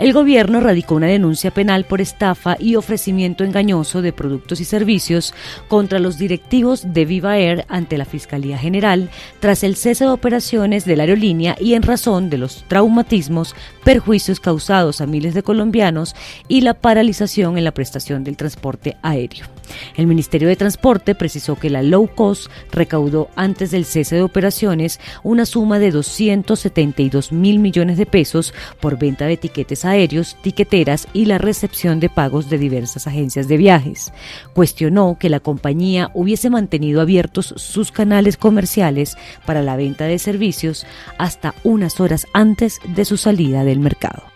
El gobierno radicó una denuncia penal por estafa y ofrecimiento engañoso de productos y servicios contra los directivos de Viva Air ante la Fiscalía General tras el cese de operaciones de la aerolínea y en razón de los traumatismos, perjuicios causados a miles de colombianos y la paralización en la prestación del transporte aéreo. El Ministerio de Transporte precisó que la low cost recaudó antes del cese de operaciones una suma de 272 mil millones de pesos por venta de etiquetes aéreos, tiqueteras y la recepción de pagos de diversas agencias de viajes. Cuestionó que la compañía hubiese mantenido abiertos sus canales comerciales para la venta de servicios hasta unas horas antes de su salida del mercado.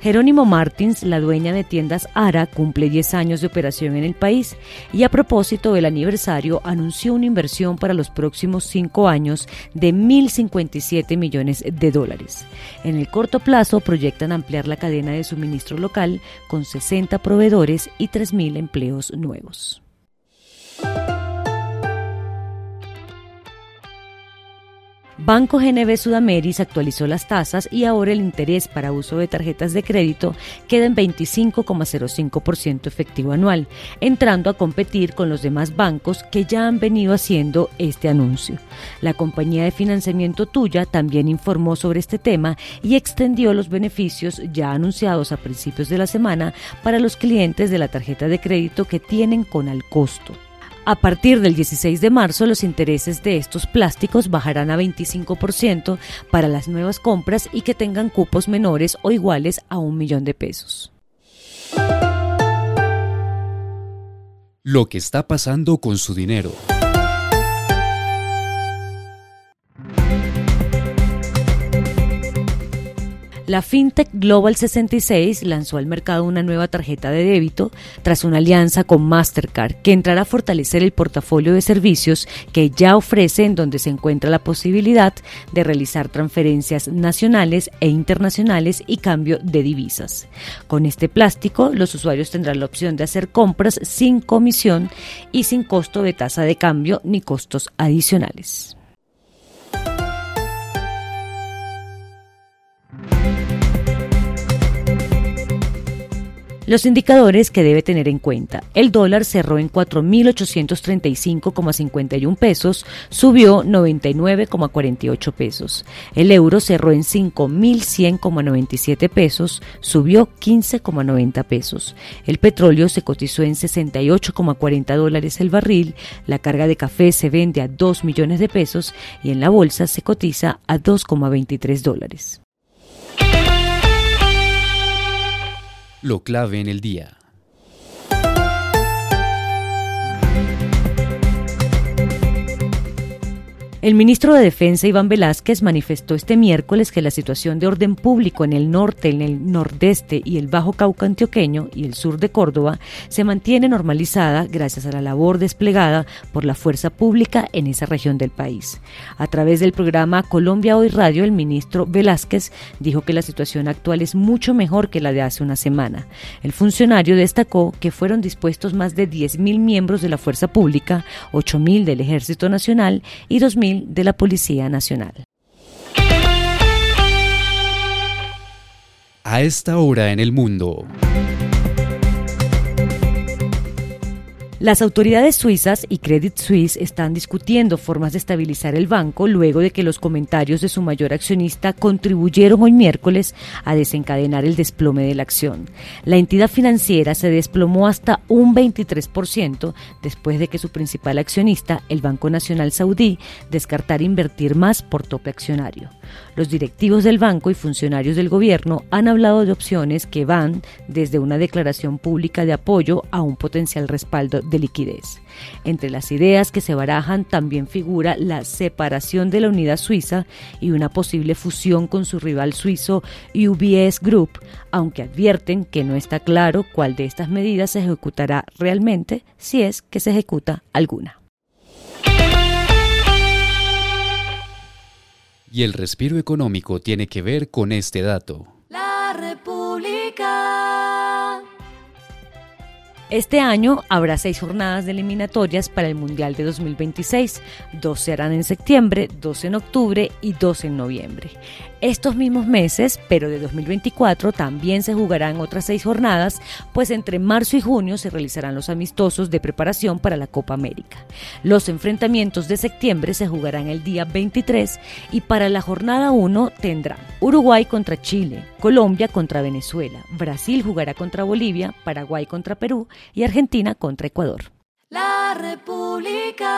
Jerónimo Martins, la dueña de tiendas Ara, cumple 10 años de operación en el país y a propósito del aniversario anunció una inversión para los próximos 5 años de 1.057 millones de dólares. En el corto plazo proyectan ampliar la cadena de suministro local con 60 proveedores y 3.000 empleos nuevos. Banco GNB Sudameris actualizó las tasas y ahora el interés para uso de tarjetas de crédito queda en 25,05% efectivo anual, entrando a competir con los demás bancos que ya han venido haciendo este anuncio. La compañía de financiamiento Tuya también informó sobre este tema y extendió los beneficios ya anunciados a principios de la semana para los clientes de la tarjeta de crédito que tienen con al costo. A partir del 16 de marzo, los intereses de estos plásticos bajarán a 25% para las nuevas compras y que tengan cupos menores o iguales a un millón de pesos. Lo que está pasando con su dinero. La FinTech Global 66 lanzó al mercado una nueva tarjeta de débito tras una alianza con Mastercard que entrará a fortalecer el portafolio de servicios que ya ofrece en donde se encuentra la posibilidad de realizar transferencias nacionales e internacionales y cambio de divisas. Con este plástico, los usuarios tendrán la opción de hacer compras sin comisión y sin costo de tasa de cambio ni costos adicionales. Los indicadores que debe tener en cuenta. El dólar cerró en 4.835,51 pesos, subió 99,48 pesos. El euro cerró en 5.100,97 pesos, subió 15,90 pesos. El petróleo se cotizó en 68,40 dólares el barril. La carga de café se vende a 2 millones de pesos y en la bolsa se cotiza a 2,23 dólares. Lo clave en el día. El ministro de Defensa Iván Velázquez manifestó este miércoles que la situación de orden público en el norte, en el nordeste y el Bajo Cauca antioqueño y el sur de Córdoba se mantiene normalizada gracias a la labor desplegada por la fuerza pública en esa región del país. A través del programa Colombia Hoy Radio, el ministro Velázquez dijo que la situación actual es mucho mejor que la de hace una semana. El funcionario destacó que fueron dispuestos más de 10.000 miembros de la fuerza pública, 8.000 del Ejército Nacional y 2.000 de la Policía Nacional. A esta hora en el mundo. Las autoridades suizas y Credit Suisse están discutiendo formas de estabilizar el banco luego de que los comentarios de su mayor accionista contribuyeron hoy miércoles a desencadenar el desplome de la acción. La entidad financiera se desplomó hasta un 23% después de que su principal accionista, el Banco Nacional Saudí, descartara invertir más por tope accionario. Los directivos del banco y funcionarios del gobierno han hablado de opciones que van desde una declaración pública de apoyo a un potencial respaldo de liquidez. Entre las ideas que se barajan también figura la separación de la unidad suiza y una posible fusión con su rival suizo UBS Group, aunque advierten que no está claro cuál de estas medidas se ejecutará realmente si es que se ejecuta alguna. Y el respiro económico tiene que ver con este dato. La República. Este año habrá seis jornadas de eliminatorias para el Mundial de 2026. Dos serán en septiembre, dos en octubre y dos en noviembre. Estos mismos meses, pero de 2024, también se jugarán otras seis jornadas, pues entre marzo y junio se realizarán los amistosos de preparación para la Copa América. Los enfrentamientos de septiembre se jugarán el día 23 y para la jornada 1 tendrán Uruguay contra Chile, Colombia contra Venezuela, Brasil jugará contra Bolivia, Paraguay contra Perú y Argentina contra Ecuador. La República.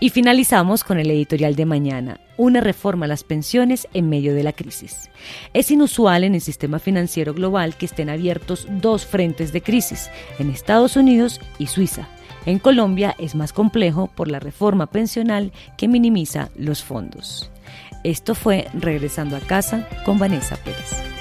Y finalizamos con el editorial de mañana, una reforma a las pensiones en medio de la crisis. Es inusual en el sistema financiero global que estén abiertos dos frentes de crisis, en Estados Unidos y Suiza. En Colombia es más complejo por la reforma pensional que minimiza los fondos. Esto fue Regresando a casa con Vanessa Pérez.